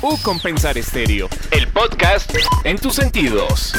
U Compensar Estéreo, el podcast en tus sentidos.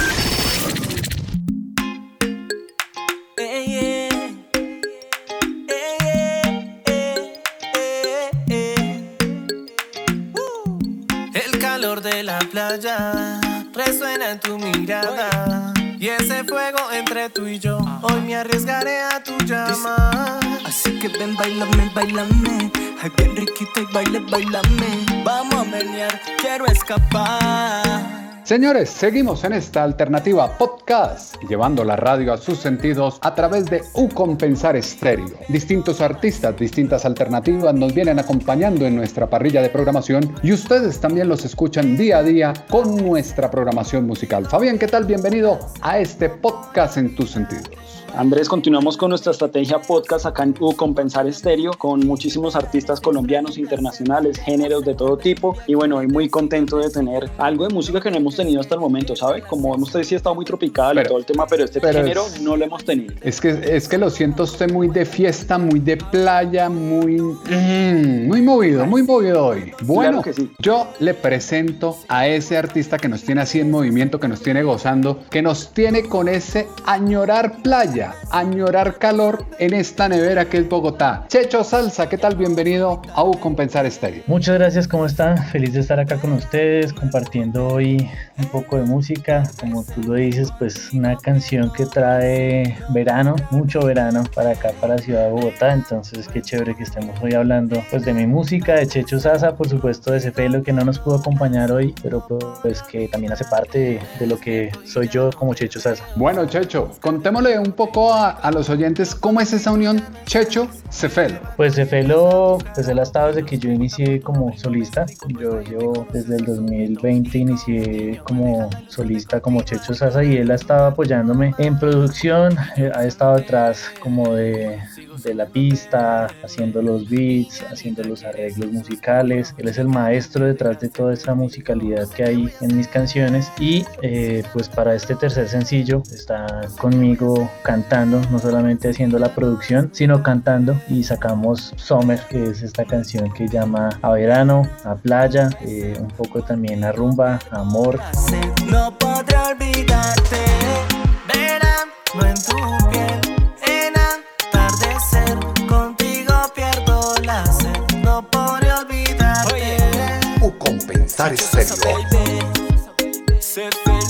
El calor de la playa resuena en tu mirada. Y ese fuego entre tú y yo, hoy me arriesgaré a tu llama. Así que ven, bailame, bailame. Ay, bien riquito y baile, bailame. Vamos a menear, quiero escapar. Señores, seguimos en esta alternativa podcast, llevando la radio a sus sentidos a través de U Compensar Estéreo. Distintos artistas, distintas alternativas nos vienen acompañando en nuestra parrilla de programación y ustedes también los escuchan día a día con nuestra programación musical. Fabián, ¿qué tal? Bienvenido a este podcast en tus sentidos. Andrés, continuamos con nuestra estrategia podcast acá en U Compensar Estéreo con muchísimos artistas colombianos, internacionales, géneros de todo tipo. Y bueno, hoy muy contento de tener algo de música que no hemos tenido hasta el momento, ¿sabe? Como hemos sí estado muy tropical y todo el tema, pero este género no lo hemos tenido. Es que, es que lo siento usted muy de fiesta, muy de playa, muy, mm, muy movido, muy movido hoy. Bueno, que sí. yo le presento a ese artista que nos tiene así en movimiento, que nos tiene gozando, que nos tiene con ese añorar playa añorar calor en esta nevera que es Bogotá. Checho Salsa, ¿qué tal? Bienvenido a U Compensar Estéreo. Muchas gracias, ¿cómo están? Feliz de estar acá con ustedes, compartiendo hoy un poco de música. Como tú lo dices, pues una canción que trae verano, mucho verano para acá, para la ciudad de Bogotá. Entonces, qué chévere que estemos hoy hablando pues de mi música, de Checho Sasa, por supuesto, de ese pelo que no nos pudo acompañar hoy, pero pues que también hace parte de, de lo que soy yo como Checho Sasa. Bueno, Checho, contémosle un poco a, los oyentes cómo es esa unión Checho-Cefelo. Pues Cefelo, pues él ha estado desde que yo inicié como solista. Yo, yo desde el 2020 inicié como solista, como Checho Sasa, y él ha estado apoyándome en producción, eh, ha estado detrás como de de la pista, haciendo los beats, haciendo los arreglos musicales. Él es el maestro detrás de toda esa musicalidad que hay en mis canciones y eh, pues para este tercer sencillo está conmigo cantando, no solamente haciendo la producción, sino cantando y sacamos Summer, que es esta canción que llama a verano, a playa, eh, un poco también a rumba, a amor. No podré olvidarte, compensar serio.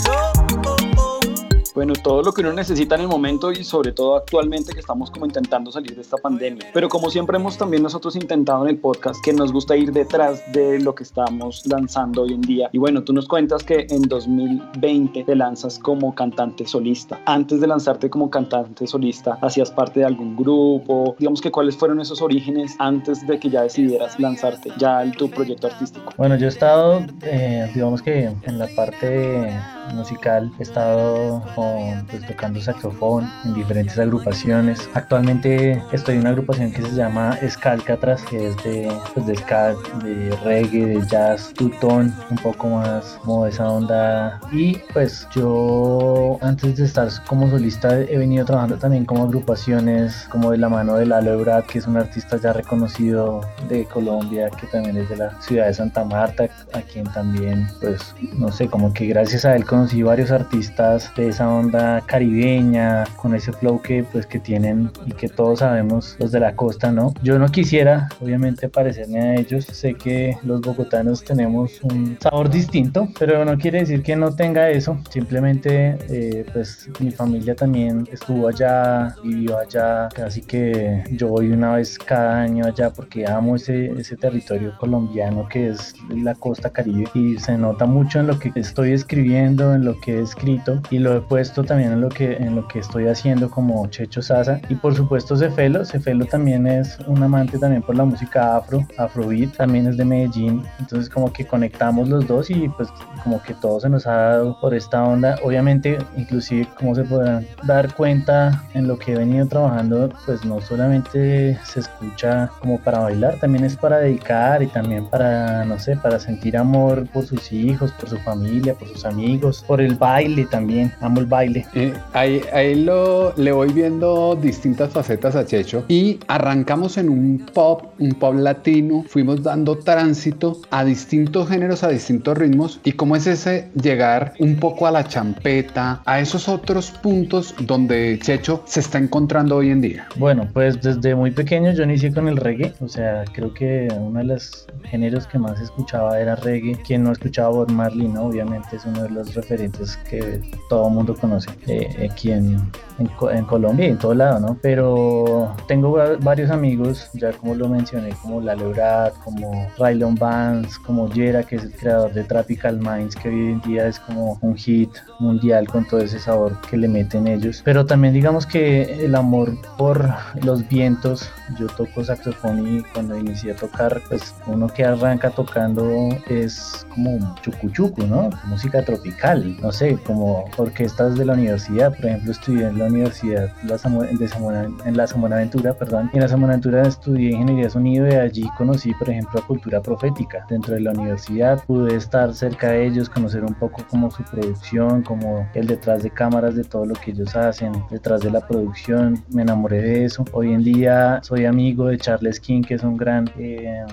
Bueno, todo lo que uno necesita en el momento y sobre todo actualmente que estamos como intentando salir de esta pandemia. Pero como siempre hemos también nosotros intentado en el podcast que nos gusta ir detrás de lo que estamos lanzando hoy en día. Y bueno, tú nos cuentas que en 2020 te lanzas como cantante solista. Antes de lanzarte como cantante solista, ¿hacías parte de algún grupo? Digamos que cuáles fueron esos orígenes antes de que ya decidieras lanzarte ya en tu proyecto artístico. Bueno, yo he estado, eh, digamos que en la parte musical, he estado pues, tocando saxofón en diferentes agrupaciones. Actualmente estoy en una agrupación que se llama Escalcatras, que es de, pues, de ska, de reggae, de jazz, tutón, un poco más como esa onda. Y pues yo antes de estar como solista he venido trabajando también como agrupaciones, como de la mano de Lalo Ebrard, que es un artista ya reconocido de Colombia, que también es de la ciudad de Santa Marta, a quien también pues no sé, como que gracias a él conocí varios artistas de esa onda caribeña, con ese flow que pues que tienen y que todos sabemos los de la costa, ¿no? Yo no quisiera, obviamente, parecerme a ellos. Sé que los bogotanos tenemos un sabor distinto, pero no quiere decir que no tenga eso. Simplemente, eh, pues mi familia también estuvo allá, vivió allá, así que yo voy una vez cada año allá porque amo ese, ese territorio colombiano que es la costa caribe y se nota mucho en lo que estoy escribiendo en lo que he escrito y lo he puesto también en lo que, en lo que estoy haciendo como Checho Sasa. Y por supuesto Cefelo, Cefelo también es un amante también por la música afro, afrobeat, también es de Medellín. Entonces como que conectamos los dos y pues como que todo se nos ha dado por esta onda. Obviamente, inclusive como se podrán dar cuenta en lo que he venido trabajando, pues no solamente se escucha como para bailar, también es para dedicar y también para, no sé, para sentir amor por sus hijos, por su familia, por sus amigos por el baile también, amo el baile. Eh, ahí ahí lo, le voy viendo distintas facetas a Checho y arrancamos en un pop, un pop latino, fuimos dando tránsito a distintos géneros, a distintos ritmos y cómo es ese llegar un poco a la champeta, a esos otros puntos donde Checho se está encontrando hoy en día. Bueno, pues desde muy pequeño yo inicié con el reggae, o sea, creo que uno de los géneros que más escuchaba era reggae. Quien no escuchaba Bob Marley, ¿no? Obviamente es uno de los referentes que todo el mundo conoce eh, aquí en, en, Colombia y en todo lado, ¿no? Pero tengo varios amigos, ya como lo mencioné, como La Leurad, como Rylon Vance, como Jera, que es el creador de Tropical Minds, que hoy en día es como un hit mundial con todo ese sabor que le meten ellos. Pero también digamos que el amor por los vientos, yo toco saxofón y cuando inicié a tocar, pues uno que arranca tocando es como chucuchucu, ¿no? Música tropical, no sé, como orquestas de la universidad, por ejemplo, estudié en la universidad la de en la San Buenaventura, perdón, y en la San Buenaventura estudié ingeniería sonido y allí conocí, por ejemplo, a Cultura Profética. Dentro de la universidad pude estar cerca de ellos, conocer un poco como su producción, como el detrás de cámaras de todo lo que ellos hacen, detrás de la producción, me enamoré de eso. Hoy en día soy amigo de Charles King, que es un gran, eh,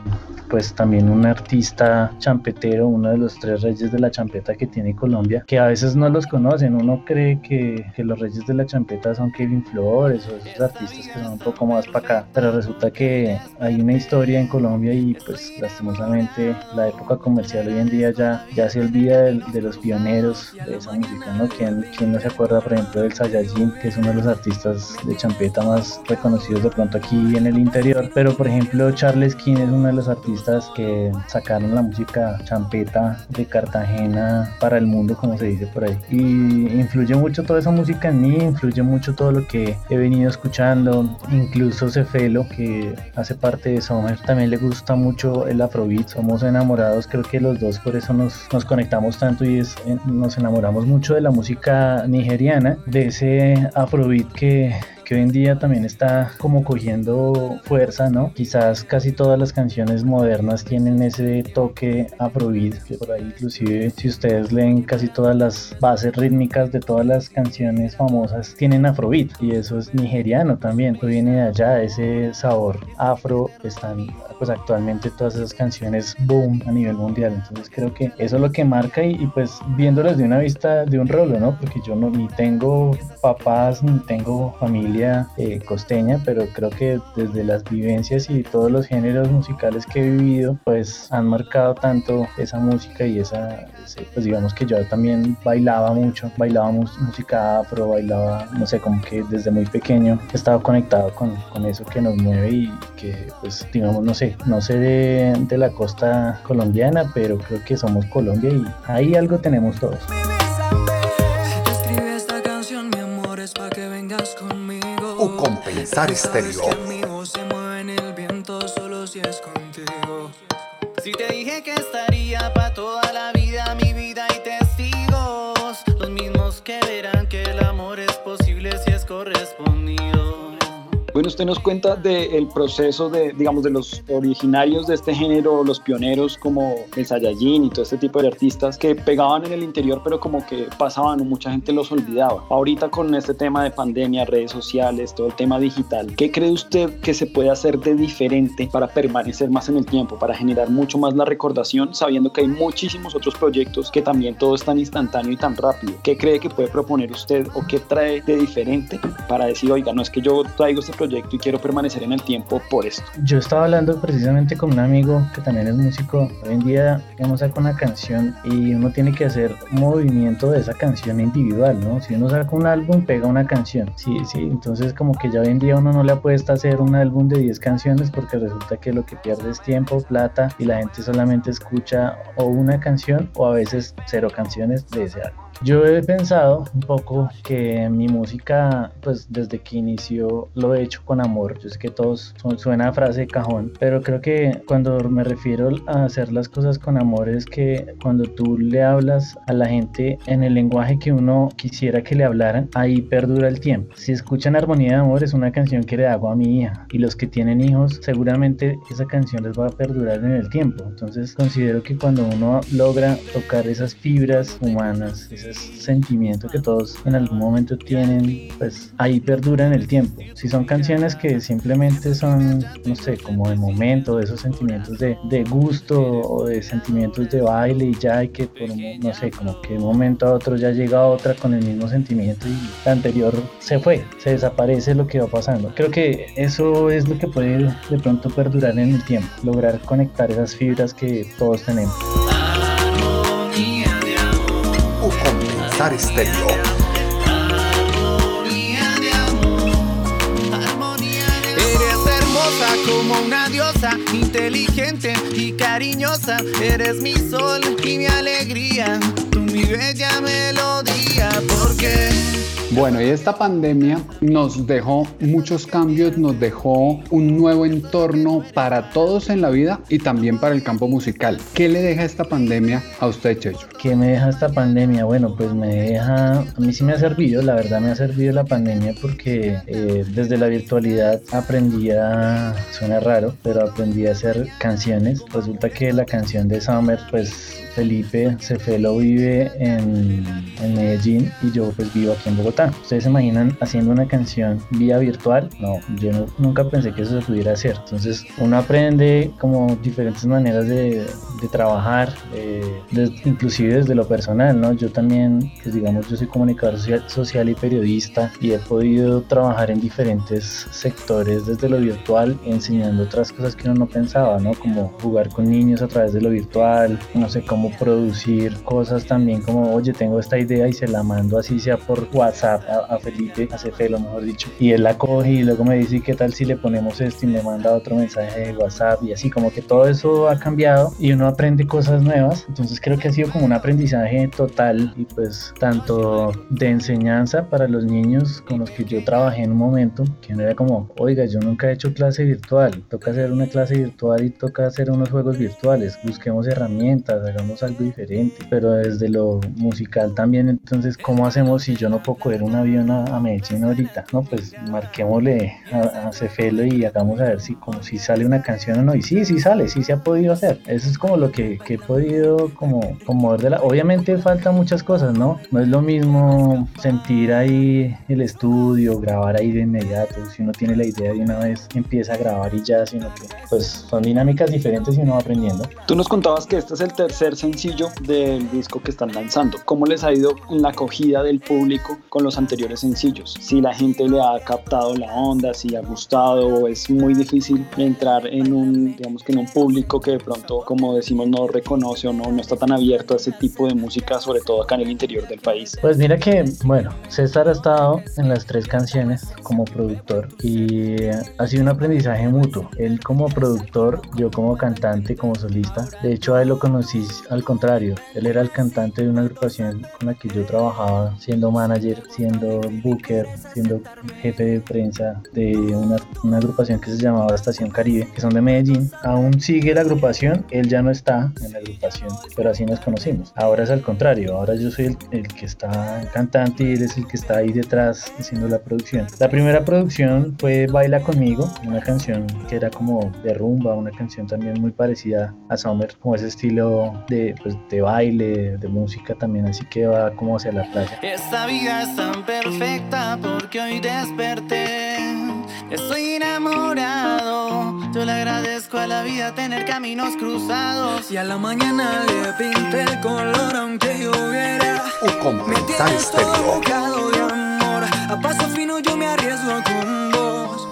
pues también un artista champetero, uno de los tres reyes de la champeta que tiene Colombia, que a veces no los conocen, uno cree que, que los reyes de la champeta son Kevin Flores o esos artistas que son un poco más para acá, pero resulta que hay una historia en Colombia y pues lastimosamente la época comercial hoy en día ya, ya se olvida de, los pioneros de esa música, ¿no? ¿Quién, ¿Quién, no se acuerda, por ejemplo, del Sayajin, que es uno de los artistas de champeta más reconocidos de pronto aquí en el interior? Pero, por ejemplo, Charles King es uno de los artistas que sacaron la música champeta de Cartagena para el mundo, como se dice por ahí. Y influye mucho toda esa música en mí, influye mucho todo lo que he venido escuchando, incluso Cefelo, que hace parte de Summer, también le gusta mucho el afrobeat, somos enamorados, creo que los dos por eso nos, nos conectamos tanto y es, eh, nos enamoramos mucho de la música nigeriana, de ese afrobeat que que hoy en día también está como cogiendo fuerza, ¿no? Quizás casi todas las canciones modernas tienen ese toque afrobeat, que por ahí inclusive si ustedes leen casi todas las bases rítmicas de todas las canciones famosas tienen afrobeat y eso es nigeriano también, viene de allá, ese sabor afro, están pues actualmente todas esas canciones boom a nivel mundial, entonces creo que eso es lo que marca y, pues viéndolas de una vista de un rolo, ¿no? Porque yo no ni tengo papás ni tengo familia eh, costeña, pero creo que desde las vivencias y todos los géneros musicales que he vivido, pues han marcado tanto esa música y esa, pues digamos que yo también bailaba mucho, bailaba música afro, bailaba, no sé, como que desde muy pequeño he estado conectado con, con eso que nos mueve y que, pues digamos, no sé, no sé de, de la costa colombiana, pero creo que somos Colombia y ahí algo tenemos todos. Compensar Estéreo. se mueve en el viento solo si es contigo. Si te dije que estaría Usted nos cuenta del proceso de, digamos, de los originarios de este género, los pioneros como el Saiyajin y todo este tipo de artistas que pegaban en el interior, pero como que pasaban mucha gente los olvidaba. Ahorita con este tema de pandemia, redes sociales, todo el tema digital, ¿qué cree usted que se puede hacer de diferente para permanecer más en el tiempo, para generar mucho más la recordación, sabiendo que hay muchísimos otros proyectos que también todo es tan instantáneo y tan rápido? ¿Qué cree que puede proponer usted o qué trae de diferente para decir, oiga, no es que yo traigo este proyecto y quiero permanecer en el tiempo por esto. Yo estaba hablando precisamente con un amigo que también es músico. Hoy en día, digamos, saca una canción y uno tiene que hacer movimiento de esa canción individual, ¿no? Si uno saca un álbum, pega una canción. Sí, sí, entonces como que ya hoy en día uno no le apuesta a hacer un álbum de 10 canciones porque resulta que lo que pierde es tiempo, plata y la gente solamente escucha o una canción o a veces cero canciones de ese álbum. Yo he pensado un poco que mi música, pues desde que inició, lo he hecho con amor. Yo sé que todos suena a frase de cajón, pero creo que cuando me refiero a hacer las cosas con amor es que cuando tú le hablas a la gente en el lenguaje que uno quisiera que le hablaran, ahí perdura el tiempo. Si escuchan Armonía de Amor es una canción que le hago a mi hija y los que tienen hijos seguramente esa canción les va a perdurar en el tiempo. Entonces considero que cuando uno logra tocar esas fibras humanas, ese sentimiento que todos en algún momento tienen, pues ahí perdura en el tiempo. Si son canciones que simplemente son, no sé, como de momento, de esos sentimientos de, de gusto o de sentimientos de baile y ya, hay que por, no sé, como que de un momento a otro ya llega otra con el mismo sentimiento y la anterior se fue, se desaparece lo que va pasando. Creo que eso es lo que puede de pronto perdurar en el tiempo, lograr conectar esas fibras que todos tenemos. Estéreo. Inteligente y cariñosa. Eres mi sol y mi alegría, tú mi bella melodía, porque bueno, y esta pandemia nos dejó muchos cambios, nos dejó un nuevo entorno para todos en la vida y también para el campo musical. ¿Qué le deja esta pandemia a usted, Checho? ¿Qué me deja esta pandemia? Bueno, pues me deja, a mí sí me ha servido, la verdad me ha servido la pandemia porque eh, desde la virtualidad aprendí a, suena raro, pero aprendí a hacer canciones. Resulta que la canción de Summer, pues Felipe Cefelo vive en, en, Medellín y yo pues vivo aquí en Bogotá. ¿Ustedes se imaginan haciendo una canción vía virtual? No, yo nunca pensé que eso se pudiera hacer. Entonces uno aprende como diferentes maneras de, de trabajar, eh, inclusive desde lo personal, ¿no? Yo también, pues digamos, yo soy comunicador social, y periodista y he podido trabajar en diferentes sectores desde lo virtual, enseñando otras cosas que uno no pensaba, ¿no? Como jugar con niños a través de lo virtual, no sé cómo producir cosas también como, oye, tengo esta idea y se la mando así sea por WhatsApp a, Felipe, a Cefelo mejor dicho, y él la coge y luego me dice, ¿qué tal si le ponemos esto y me manda otro mensaje de WhatsApp y así como que todo eso ha cambiado y uno aprende cosas nuevas, entonces creo que ha sido como un aprendizaje total y pues tanto de enseñanza para los niños con los que yo trabajé en un momento, que no era como, oiga, yo nunca he hecho clase virtual, toca hacer una clase virtual y toca hacer unos juegos virtuales, busquemos herramientas, hagamos algo diferente, pero desde lo musical también, entonces, ¿cómo hacemos si yo no puedo coger un avión a, Medellín ahorita? No, pues marquémosle a, a, Cefelo y hagamos a ver si, como, si sale una canción o no, y sí, sí sale, sí se ha podido hacer. Eso es como lo que, que he podido como, como de la... Obviamente falta muchas cosas, ¿no? No es lo mismo sentir ahí el estudio, grabar ahí de inmediato, si uno tiene la idea de una vez empieza a grabar y ya, sino que pues son dinámicas diferentes y uno va aprendiendo. Tú nos contabas que este es el tercer sencillo del disco que están lanzando. ¿Cómo les ha ido en la acogida del público con los anteriores sencillos? Si la gente le ha captado la onda, si ha gustado, es muy difícil entrar en un, digamos que en un público que de pronto, como decimos, no reconoce o no, no está tan abierto a ese tipo de música, sobre todo acá en el interior del país. Pues mira que, bueno, César ha estado en las tres canciones como productor y ha sido un aprendizaje mutuo. Él como productor, yo como cantante, como solista. De hecho, a él lo conocí al contrario, él era el cantante de una agrupación con la que yo trabajaba, siendo manager, siendo booker, siendo jefe de prensa de una, una agrupación que se llamaba Estación Caribe, que son de Medellín. Aún sigue la agrupación, él ya no está en la agrupación, pero así nos conocimos. Ahora es al contrario, ahora yo soy el, el que está cantante y él es el que está ahí detrás haciendo la producción. La primera producción fue Baila conmigo, una canción que era como de rumba, una canción también muy parecida a Summer, como ese estilo de pues, de baile, de música también, así que va como hacia la playa. Esta vida es tan perfecta porque hoy desperté. Estoy enamorado. Yo le agradezco a la vida tener caminos cruzados. Y a la mañana le pinté el color aunque lloviera. Un comentario estéreo. de amor. A paso fino yo me arriesgo con vos.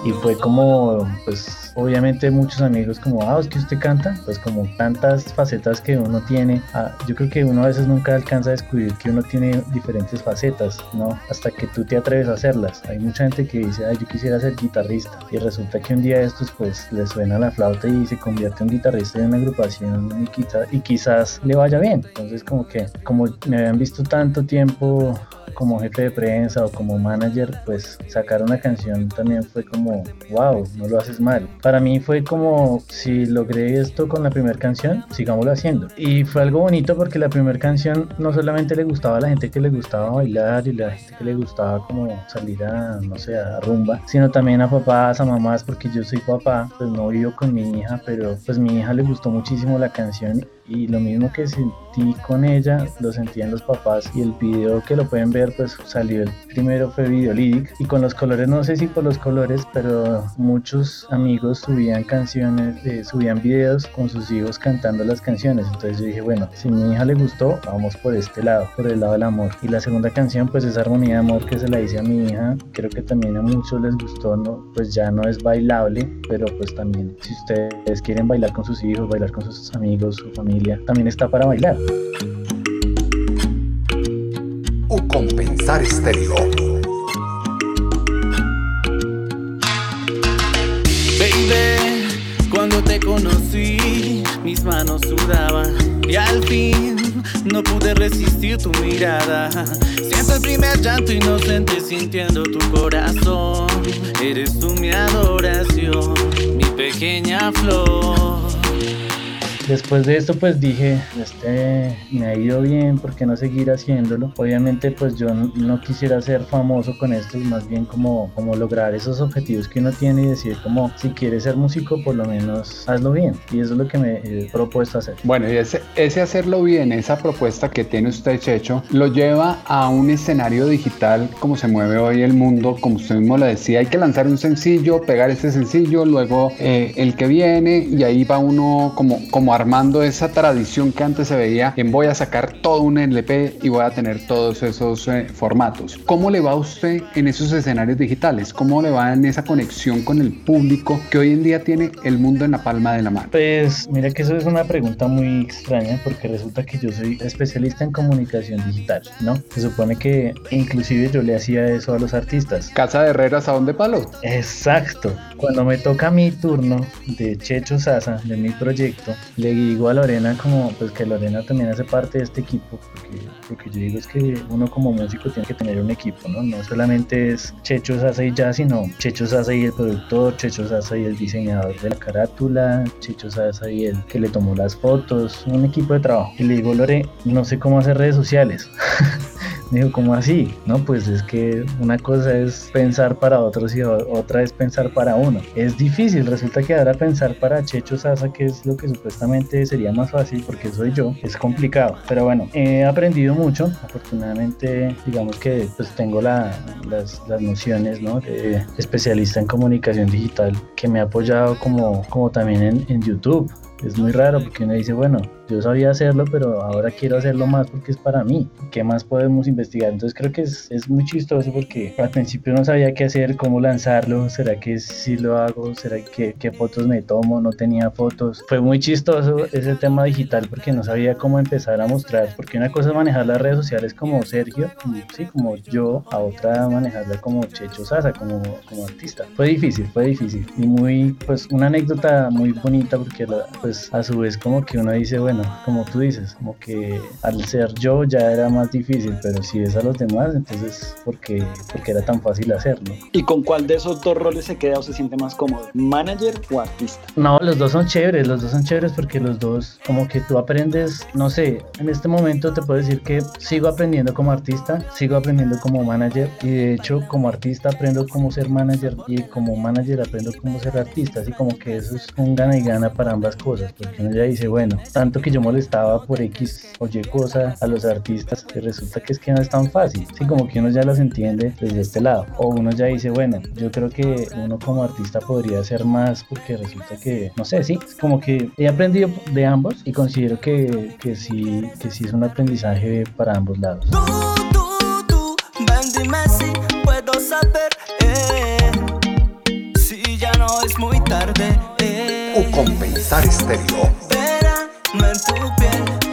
Y fue como, pues obviamente muchos amigos como, ah, es que usted canta, pues como tantas facetas que uno tiene, ah, yo creo que uno a veces nunca alcanza a descubrir que uno tiene diferentes facetas, ¿no? Hasta que tú te atreves a hacerlas. Hay mucha gente que dice, ay, yo quisiera ser guitarrista y resulta que un día estos pues le suena la flauta y se convierte en guitarrista en una agrupación y, quizás, y quizás le vaya bien. Entonces como que como me habían visto tanto tiempo como jefe de prensa o como manager, pues sacar una canción también fue como, wow, no lo haces mal. Para mí fue como, si logré esto con la primera canción, sigámoslo haciendo. Y fue algo bonito porque la primera canción no solamente le gustaba a la gente que le gustaba bailar y la gente que le gustaba como salir a, no sé, a rumba, sino también a papás, a mamás, porque yo soy papá, pues no vivo con mi hija, pero pues mi hija le gustó muchísimo la canción y lo mismo que con ella, lo sentí en los papás y el video que lo pueden ver pues salió el primero fue video lyric y con los colores, no sé si por los colores, pero muchos amigos subían canciones, eh, subían videos con sus hijos cantando las canciones, entonces yo dije bueno, si mi hija le gustó, vamos por este lado, por el lado del amor. Y la segunda canción pues es Armonía de Amor que se la hice a mi hija, creo que también a muchos les gustó, ¿no? pues ya no es bailable, pero pues también si ustedes quieren bailar con sus hijos, bailar con sus amigos, su familia, también está para bailar. O compensar estéreo. Baby, cuando te conocí, mis manos sudaban y al fin no pude resistir tu mirada. Siento el primer llanto inocente sintiendo tu corazón. Eres tú mi adoración, mi pequeña flor. Después de esto pues dije, este me ha ido bien, ¿por qué no seguir haciéndolo? Obviamente pues yo no, quisiera ser famoso con esto, más bien como, como lograr esos objetivos que uno tiene y decir como si quieres ser músico por lo menos hazlo bien. Y eso es lo que me he propuesto hacer. Bueno, y ese, hacerlo bien, esa propuesta que tiene usted Checho, lo lleva a un escenario digital como se mueve hoy el mundo, como usted mismo lo decía, hay que lanzar un sencillo, pegar ese sencillo, luego eh, el que viene y ahí va uno como, como armando esa tradición que antes se veía en voy a sacar todo un LP y voy a tener todos esos eh, formatos. ¿Cómo le va a usted en esos escenarios digitales? ¿Cómo le va en esa conexión con el público que hoy en día tiene el mundo en la palma de la mano? Pues mira que eso es una pregunta muy extraña porque resulta que yo soy especialista en comunicación digital, ¿no? Se supone que inclusive yo le hacía eso a los artistas. Casa de Herreras a dónde palo. Exacto. Cuando me toca mi turno de Checho Sasa, de mi proyecto, le digo a Lorena como pues que Lorena también hace parte de este equipo, porque lo que yo digo es que uno como músico tiene que tener un equipo, ¿no? No solamente es Checho Sasa y ya, sino Checho Sasa y el productor, Checho Sasa y el diseñador de la carátula, Checho Sasa y el que le tomó las fotos, un equipo de trabajo. Y le digo, Lore, no sé cómo hacer redes sociales. Me dijo, ¿cómo así? No, pues es que una cosa es pensar para otros y otra es pensar para uno. Es difícil, resulta que ahora pensar para Checho Sasa, que es lo que supuestamente sería más fácil porque soy yo, es complicado. Pero bueno, he aprendido mucho. Afortunadamente, digamos que pues tengo las, las, nociones ¿no? de especialista en comunicación digital que me ha apoyado como, como también en, en YouTube. Es muy raro porque uno dice, bueno, yo sabía hacerlo, pero ahora quiero hacerlo más porque es para mí. ¿Qué más podemos investigar? Entonces creo que es, es muy chistoso porque al principio no sabía qué hacer, cómo lanzarlo, será que si lo hago, será que qué fotos me tomo, no tenía fotos. Fue muy chistoso ese tema digital porque no sabía cómo empezar a mostrar, porque una cosa es manejar las redes sociales como Sergio, como, sí, como yo, a otra manejarla como Checho Sasa, como, como artista. Fue difícil, fue difícil y muy, pues una anécdota muy bonita porque pues a su vez como que uno dice, bueno, como tú dices, como que al ser yo ya era más difícil, pero si es a los demás, entonces porque, porque era tan fácil hacerlo. ¿Y con cuál de esos dos roles se queda o se siente más cómodo? ¿Manager o artista? No, los dos son chéveres, los dos son chéveres porque los dos como que tú aprendes, no sé, en este momento te puedo decir que sigo aprendiendo como artista, sigo aprendiendo como manager y de hecho como artista aprendo cómo ser manager y como manager aprendo cómo ser artista, así como que eso es un gana y gana para ambas cosas, porque uno ya dice, bueno, tanto que yo molestaba por X o Y cosa a los artistas, que resulta que es que no es tan fácil. Sí, como que uno ya los entiende desde este lado. O uno ya dice, bueno, yo creo que uno como artista podría hacer más porque resulta que, no sé, sí, es como que he aprendido de ambos y considero que, que sí, que sí es un aprendizaje para ambos lados. Tú, tú, tú, ven puedo saber, eh, si ya no es muy tarde. Eh, o compensar estéreo no en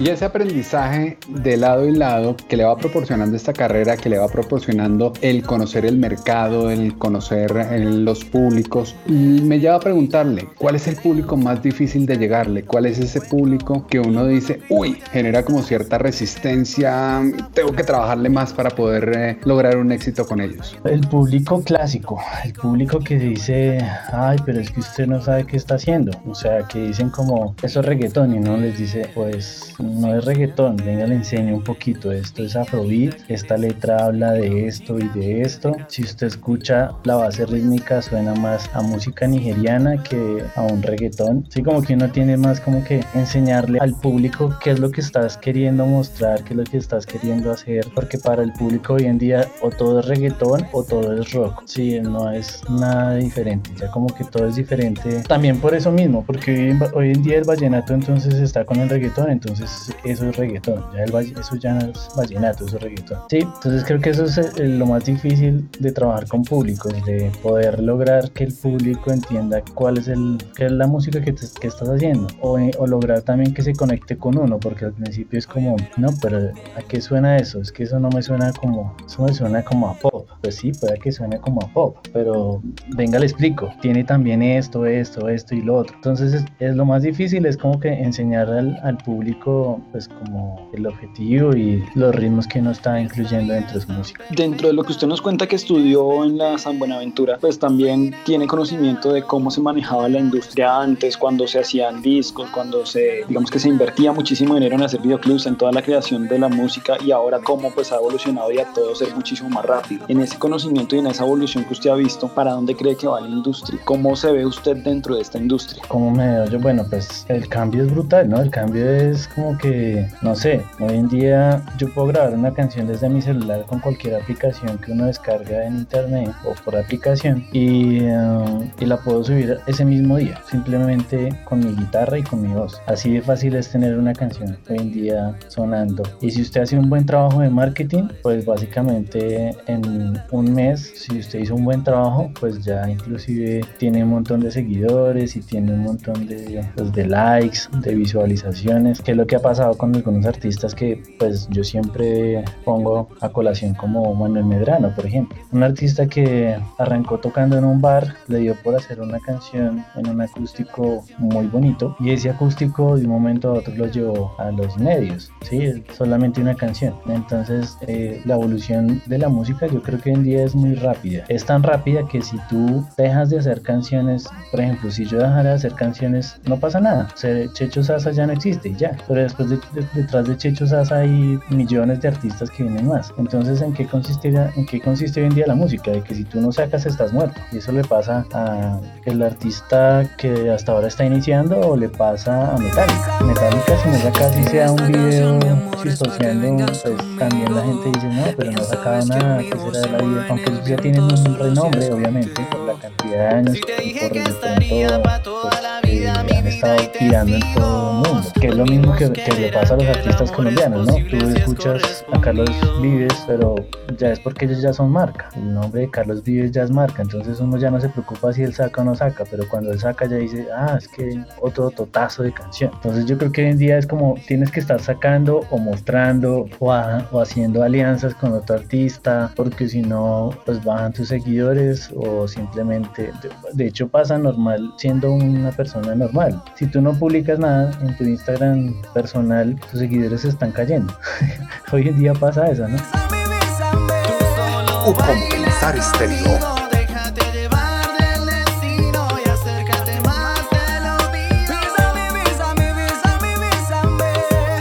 Y ese aprendizaje de lado y lado que le va proporcionando esta carrera, que le va proporcionando el conocer el mercado, el conocer los públicos, me lleva a preguntarle, ¿cuál es el público más difícil de llegarle? ¿Cuál es ese público que uno dice, uy, genera como cierta resistencia, tengo que trabajarle más para poder eh, lograr un éxito con ellos? El público clásico, el público que dice, ay, pero es que usted no sabe qué está haciendo. O sea, que dicen como, eso es reggaetón y no les dice, pues no es reggaetón, venga le enseño un poquito, esto es afrobeat, esta letra habla de esto y de esto. Si usted escucha la base rítmica suena más a música nigeriana que a un reggaetón. Sí, como que uno tiene más como que enseñarle al público qué es lo que estás queriendo mostrar, qué es lo que estás queriendo hacer, porque para el público hoy en día o todo es reggaetón o todo es rock. Sí, no es nada diferente, ya como que todo es diferente. También por eso mismo, porque hoy en día el vallenato entonces está con el reggaetón, entonces eso es reggaetón, ya el, eso ya no es vallenato, eso es reggaetón. Sí, entonces creo que eso es eh, lo más difícil de trabajar con públicos, de poder lograr que el público entienda cuál es el, qué es la música que, que estás haciendo, o, o lograr también que se conecte con uno, porque al principio es como, no, pero ¿a qué suena eso? Es que eso no me suena como, eso me suena como a pop. Pues sí, puede que suene como a pop, pero venga, le explico, tiene también esto, esto, esto y lo otro. Entonces es, lo más difícil, es como que enseñar al, al, público pues como el objetivo y los ritmos que uno está incluyendo dentro de su música. Dentro de lo que usted nos cuenta que estudió en la San Buenaventura, pues también tiene conocimiento de cómo se manejaba la industria antes, cuando se hacían discos, cuando se, digamos que se invertía muchísimo dinero en hacer videoclips, en toda la creación de la música y ahora cómo pues ha evolucionado y a todo ser muchísimo más rápido. En ese conocimiento y en esa evolución que usted ha visto, ¿para dónde cree que va la industria? ¿Cómo se ve usted dentro de esta industria? ¿Cómo me veo yo? Bueno, pues el cambio es brutal, ¿no? El cambio es como que, no sé, hoy en día yo puedo grabar una canción desde mi celular con cualquier aplicación que uno descarga en internet o por aplicación y, um, y la puedo subir ese mismo día, simplemente con mi guitarra y con mi voz. Así de fácil es tener una canción hoy en día sonando. Y si usted hace un buen trabajo de marketing, pues básicamente en un mes, si usted hizo un buen trabajo, pues ya inclusive tiene un montón de seguidores y tiene un montón de, pues, de likes, de visualizaciones, que es lo que ha pasado con algunos artistas que pues yo siempre pongo a colación como Manuel Medrano, por ejemplo. Un artista que arrancó tocando en un bar, le dio por hacer una canción en un acústico muy bonito y ese acústico de un momento a otro lo llevó a los medios, ¿sí? solamente una canción. Entonces eh, la evolución de la música yo creo que hoy en día es muy rápida. Es tan rápida que si tú dejas de hacer canciones, por ejemplo, si yo dejara de hacer canciones, no pasa nada. Checho Sasa ya no existe, ya. Pero después de, detrás de Checho Sasa hay millones de artistas que vienen más. Entonces, ¿en qué, consiste, ¿en qué consiste hoy en día la música? De que si tú no sacas, estás muerto. Y eso le pasa a el artista que hasta ahora está iniciando o le pasa a Metallica. Metallica, si no saca así sea un video chistoseando, pues también la gente dice, no, pero no sacaba nada, ¿qué será de la vida? Aunque ya tienen un renombre, obviamente, la cantidad de años y por pronto, pues, eh, han estado tirando en todo el mundo. Que es lo mismo que, que, le pasa a los artistas colombianos, ¿no? Tú escuchas a Carlos Vives, pero ya es porque ellos ya son marca. El nombre de Carlos Vives ya es marca, entonces uno ya no se preocupa si él saca o no saca, pero cuando él saca ya dice, ah, es que otro totazo de canción. Entonces yo creo que hoy en día es como tienes que estar sacando o mostrando o, o haciendo alianzas con otro artista, porque si no, pues bajan tus seguidores o simplemente, de, de hecho pasa normal siendo una persona normal. Si tú no publicas nada en tu Instagram personal, tus seguidores se están cayendo. Hoy en día pasa eso, ¿no?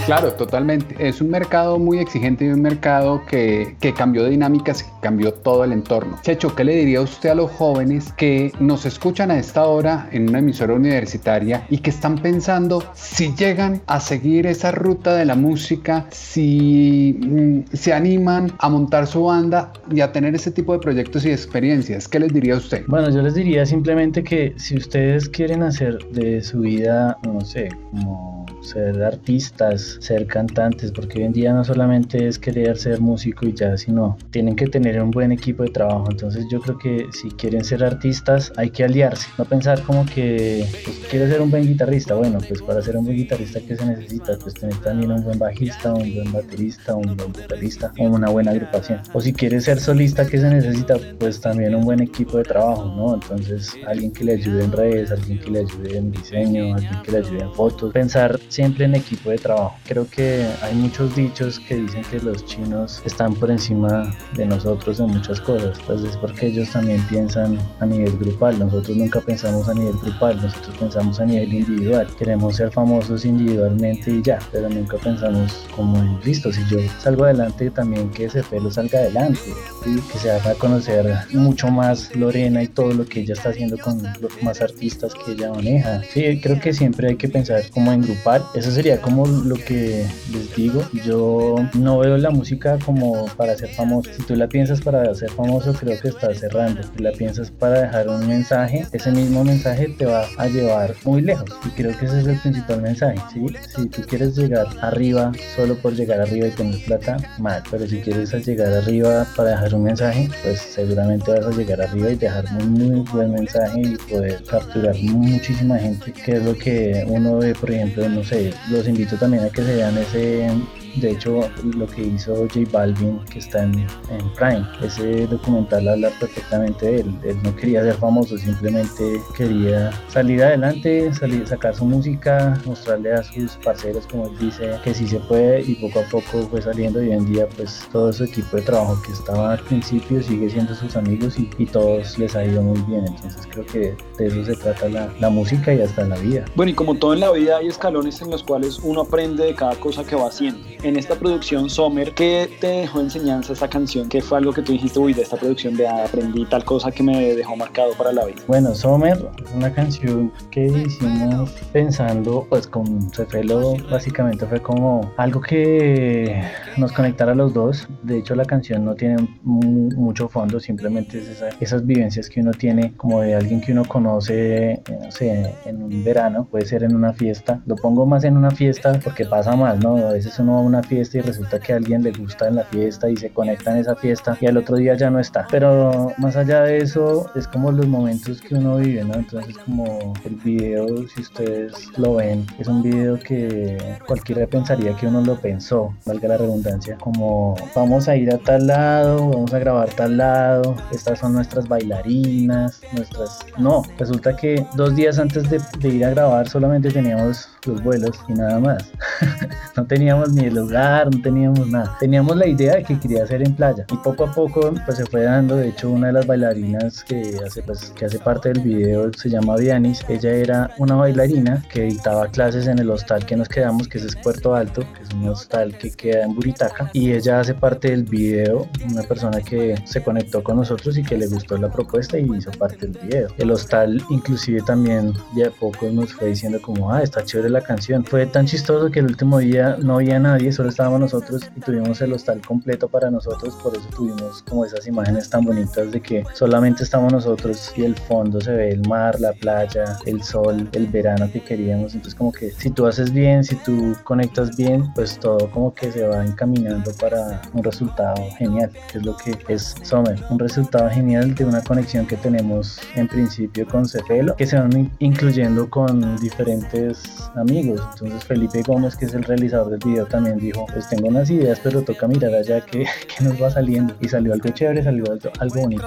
Claro, totalmente. Es un mercado muy exigente y un mercado que, que cambió dinámicas, que cambió todo el entorno. Checho, ¿qué le diría usted a los jóvenes que nos escuchan a esta hora en una emisora universitaria y que están pensando si llegan a seguir esa ruta de la música, si mm, se animan a montar su banda y a tener ese tipo de proyectos y experiencias? ¿Qué les diría usted? Bueno, yo les diría simplemente que si ustedes quieren hacer de su vida, no sé, como ser artistas, ser cantantes, porque hoy en día no solamente es querer ser músico y ya, sino tienen que tener un buen equipo de trabajo. Entonces yo creo que si quieren ser artistas hay que aliarse, no pensar como que pues, quiero ser un buen guitarrista. Bueno, pues para ser un buen guitarrista, ¿qué se necesita? Pues tener también un buen bajista, un buen baterista, un buen vocalista o una buena agrupación. O si quieres ser solista, ¿qué se necesita? Pues también un buen equipo de trabajo, ¿no? Entonces alguien que le ayude en redes, alguien que le ayude en diseño, alguien que le ayude en fotos. Pensar siempre en equipo de trabajo. Creo que hay muchos dichos que dicen que los chinos están por encima de nosotros en muchas cosas, pues es porque ellos también piensan a nivel grupal, nosotros nunca pensamos a nivel grupal, nosotros pensamos a nivel individual, queremos ser famosos individualmente y ya, pero nunca pensamos como en listo, si yo salgo adelante también que ese pelo salga adelante y que se haga conocer mucho más Lorena y todo lo que ella está haciendo con los más artistas que ella maneja. Sí, creo que siempre hay que pensar como en grupal, eso sería como lo que les digo, yo no veo la música como para ser famoso, si tú la piensas para ser famoso creo que estás cerrando, si la piensas para dejar un mensaje, ese mismo mensaje te va a llevar muy lejos. Y creo que ese es el principal mensaje, ¿sí? Si tú quieres llegar arriba solo por llegar arriba y tener plata, mal, pero si quieres llegar arriba para dejar un mensaje, pues seguramente vas a llegar arriba y dejar un muy buen mensaje y poder capturar muchísima gente, que es lo que uno ve, por ejemplo, no los invito también a que se vean ese de hecho, lo que hizo J Balvin, que está en, Prime, ese documental habla perfectamente de él. Él no quería ser famoso, simplemente quería salir adelante, salir, sacar su música, mostrarle a sus parceros, como él dice, que sí se puede y poco a poco fue saliendo y hoy en día pues todo su equipo de trabajo que estaba al principio sigue siendo sus amigos y, y todos les ha ido muy bien. Entonces creo que de eso se trata la, la música y hasta la vida. Bueno, y como todo en la vida hay escalones en los cuales uno aprende de cada cosa que va haciendo en esta producción Sommer, ¿qué te dejó enseñanza esta canción? ¿Qué fue algo que tú dijiste, uy, de esta producción de aprendí tal cosa que me dejó marcado para la vida? Bueno, Sommer es una canción que hicimos pensando, pues con Cefelo básicamente fue como algo que nos conectara a los dos. De hecho, la canción no tiene mucho fondo, simplemente es esas vivencias que uno tiene como de alguien que uno conoce, eh, no sé, en un verano, puede ser en una fiesta. Lo pongo más en una fiesta porque pasa más, ¿no? A veces uno una fiesta y resulta que a alguien le gusta en la fiesta y se conecta en esa fiesta y al otro día ya no está. Pero más allá de eso, es como los momentos que uno vive, ¿no? Entonces como el video, si ustedes lo ven, es un video que cualquiera pensaría que uno lo pensó, valga la redundancia, como vamos a ir a tal lado, vamos a grabar tal lado, estas son nuestras bailarinas, nuestras... No, resulta que dos días antes de, de ir a grabar solamente teníamos los vuelos y nada más. no teníamos ni el lugar, no teníamos nada. Teníamos la idea de que quería hacer en playa y poco a poco pues se fue dando. De hecho, una de las bailarinas que hace, pues, que hace parte del video se llama Vianis. Ella era una bailarina que dictaba clases en el hostal que nos quedamos, que es Puerto Alto, que es un hostal que queda en Buritaca. Y ella hace parte del video, una persona que se conectó con nosotros y que le gustó la propuesta y hizo parte del video. El hostal inclusive también ya a poco nos fue diciendo como, ah, está chévere la canción. Fue tan chistoso que el último día no había nadie, solo estábamos nosotros y tuvimos el hostal completo para nosotros, por eso tuvimos como esas imágenes tan bonitas de que solamente estamos nosotros y el fondo se ve el mar, la playa, el sol, el verano que queríamos. Entonces como que si tú haces bien, si tú conectas bien, pues todo como que se va encaminando para un resultado genial, que es lo que es Summer, un resultado genial de una conexión que tenemos en principio con Cefelo, que se van incluyendo con diferentes amigos. Entonces Felipe Gómez, que es el realizador del video, también dijo, pues tengo unas ideas, pero toca mirar allá que, que nos va saliendo. Y salió algo chévere, salió algo, algo bonito.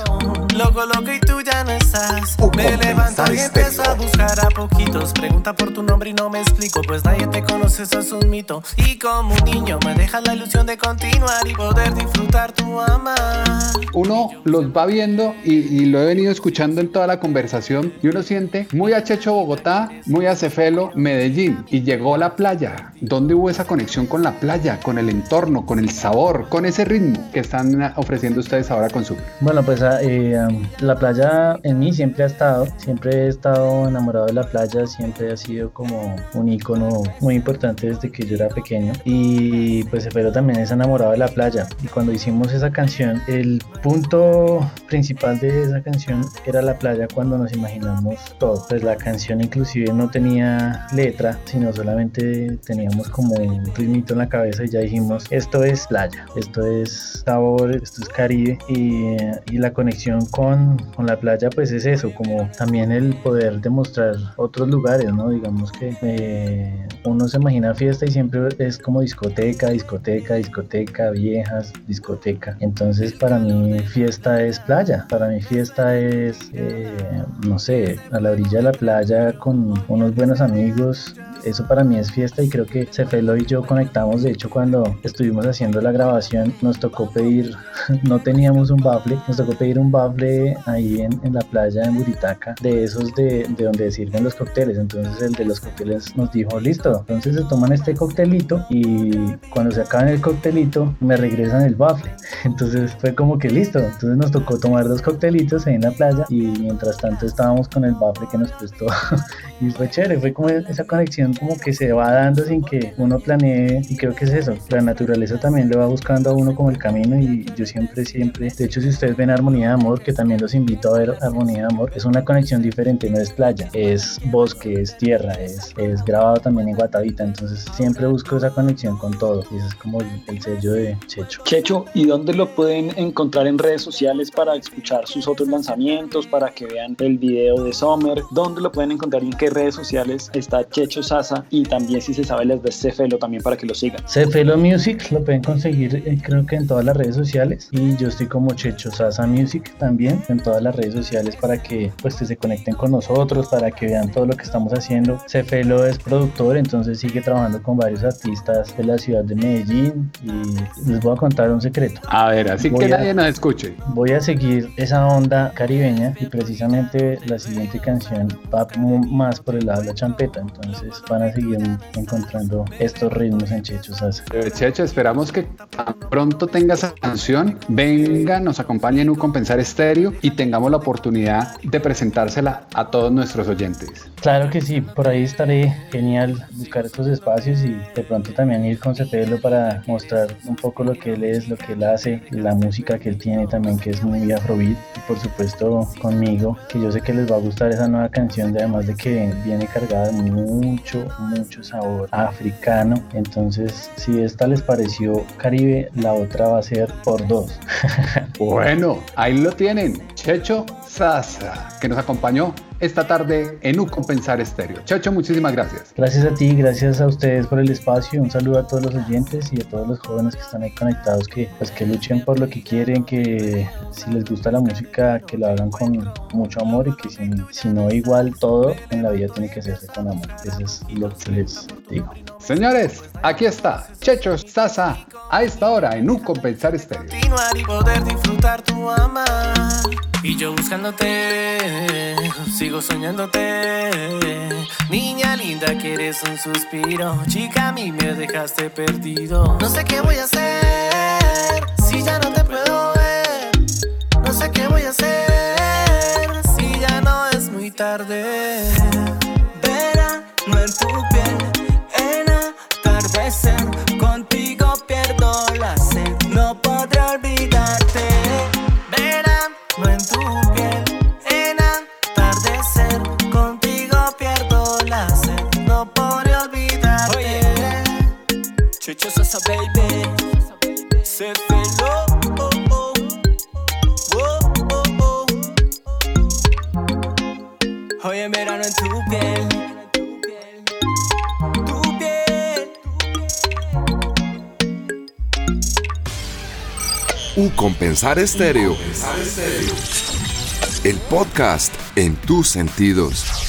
Loco, loco, y tú ya no estás. Me levanto y empiezo a buscar a poquitos. Pregunta por tu nombre y no me explico, pues nadie te conoce, eso es un mito. Y como un niño me deja la ilusión de continuar y poder disfrutar tu amar. Uno los va viendo y, y lo he venido escuchando en toda la conversación y uno siente muy a Checho Bogotá, muy a Cefelo Medellín y llegó la playa. ¿Dónde hubo esa conexión con la playa, con el entorno, con el sabor, con ese ritmo que están ofreciendo ustedes ahora con su? Bueno, pues ah, eh, la playa en mí siempre ha estado, siempre he estado enamorado de la playa, siempre ha sido como un icono muy importante desde que yo era pequeño y pues pero también es enamorado de la playa y cuando hicimos esa canción el punto principal de esa canción era la playa cuando nos imaginamos todo, pues la canción inclusive no tenía letra, sino solamente teníamos como un ritmito en la cabeza y ya dijimos, esto es playa, esto es sabor, esto es Caribe y, y la conexión con, con, la playa pues es eso, como también el poder demostrar otros lugares, ¿no? Digamos que eh, uno se imagina fiesta y siempre es como discoteca, discoteca, discoteca, viejas, discoteca. Entonces para mí fiesta es playa, para mí fiesta es, eh, no sé, a la orilla de la playa con unos buenos amigos eso para mí es fiesta y creo que Cefelo y yo conectamos. De hecho, cuando estuvimos haciendo la grabación, nos tocó pedir, no teníamos un bafle, nos tocó pedir un bafle ahí en, en la playa en Buritaca, de esos de, de, donde sirven los cócteles. Entonces, el de los cócteles nos dijo, listo, entonces se toman este coctelito y cuando se acaban el coctelito, me regresan el bafle. Entonces, fue como que listo. Entonces, nos tocó tomar dos coctelitos ahí en la playa y mientras tanto estábamos con el bafle que nos prestó y fue chévere, fue como esa conexión como que se va dando sin que uno planee y creo que es eso, la naturaleza también le va buscando a uno como el camino y yo siempre, siempre, de hecho si ustedes ven Armonía de Amor, que también los invito a ver Armonía de Amor, es una conexión diferente, no es playa, es bosque, es tierra, es, es grabado también en Guatavita, entonces siempre busco esa conexión con todo y ese es como el, sello de Checho. Checho, ¿y dónde lo pueden encontrar en redes sociales para escuchar sus otros lanzamientos, para que vean el video de Summer? ¿Dónde lo pueden encontrar y en qué redes sociales está Checho Sasa? Y también si se sabe las de Cefelo también para que lo sigan. Cefelo Music lo pueden conseguir eh, creo que en todas las redes sociales y yo estoy como Checho Sasa Music también en todas las redes sociales para que pues se conecten con nosotros, para que vean todo lo que estamos haciendo. Cefelo es productor, entonces sigue trabajando con varios artistas de la ciudad de Medellín y les voy a contar un secreto. A ver, así que nadie nos escuche. Voy a seguir esa onda caribeña y precisamente la siguiente canción va más por el lado de la champeta, entonces van a seguir encontrando estos ritmos en Checho Sasa. Eh, Checho, esperamos que pronto tenga esa canción, venga, nos acompañe en un Compensar Estéreo y tengamos la oportunidad de presentársela a todos nuestros oyentes. Claro que sí, por ahí estaré genial buscar estos espacios y de pronto también ir con Cepelo para mostrar un poco lo que él es, lo que él hace, la música que él tiene también que es muy afrobeat y por supuesto conmigo, que yo sé que les va a gustar esa nueva canción, de además de que viene cargada de mucho, mucho sabor africano. Entonces, si esta les pareció Caribe, la otra va a ser por dos. bueno, ahí lo tienen. Checho Sasa, que nos acompañó esta tarde en Un Compensar Estéreo. Chacho, muchísimas gracias. Gracias a ti, gracias a ustedes por el espacio. Un saludo a todos los oyentes y a todos los jóvenes que están ahí conectados, que pues que luchen por lo que quieren, que si les gusta la música, que lo hagan con mucho amor y que si, si no igual todo en la vida tiene que hacerse con amor. Eso es lo que les digo. Señores, aquí está Checho Sasa a esta hora en Un Compensar Estéreo. y poder disfrutar tu amar. Y yo buscándote, sigo soñándote. Niña linda, que eres un suspiro. Chica, a mí me dejaste perdido. No sé qué voy a hacer si ya no te puedo ver. No sé qué voy a hacer si ya no es muy tarde. Un Compensar Estéreo. El podcast en tus sentidos.